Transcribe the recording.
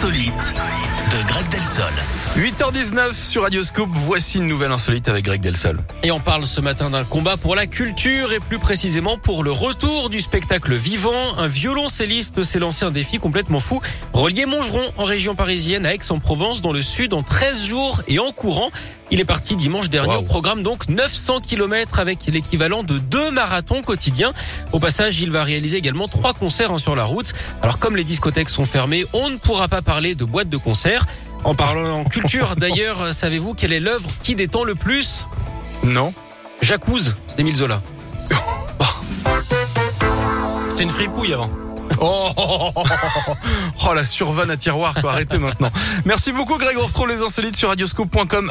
Greg Delsol. 8h19 sur Radioscope, voici une nouvelle insolite avec Greg Delsol. Et on parle ce matin d'un combat pour la culture et plus précisément pour le retour du spectacle vivant. Un violoncelliste s'est lancé un défi complètement fou. Relier Montgeron en région parisienne à Aix-en-Provence dans le sud en 13 jours et en courant. Il est parti dimanche dernier Wow. au programme donc 900 km avec l'équivalent de deux marathons quotidiens. Au passage, il va réaliser également trois concerts hein, sur la route. Alors comme les discothèques sont fermées, on ne pourra pas parler de boîtes de concert. En parlant en culture, d'ailleurs, savez-vous quelle est l'œuvre qui détend le plus Non Jacuzzi d'Émile Zola. C'était une fripouille avant. Oh, oh, oh, oh, oh, la survanne à tiroir, quoi. Arrêtez maintenant. Merci beaucoup, Greg. On retrouve les insolites sur radioscope.com.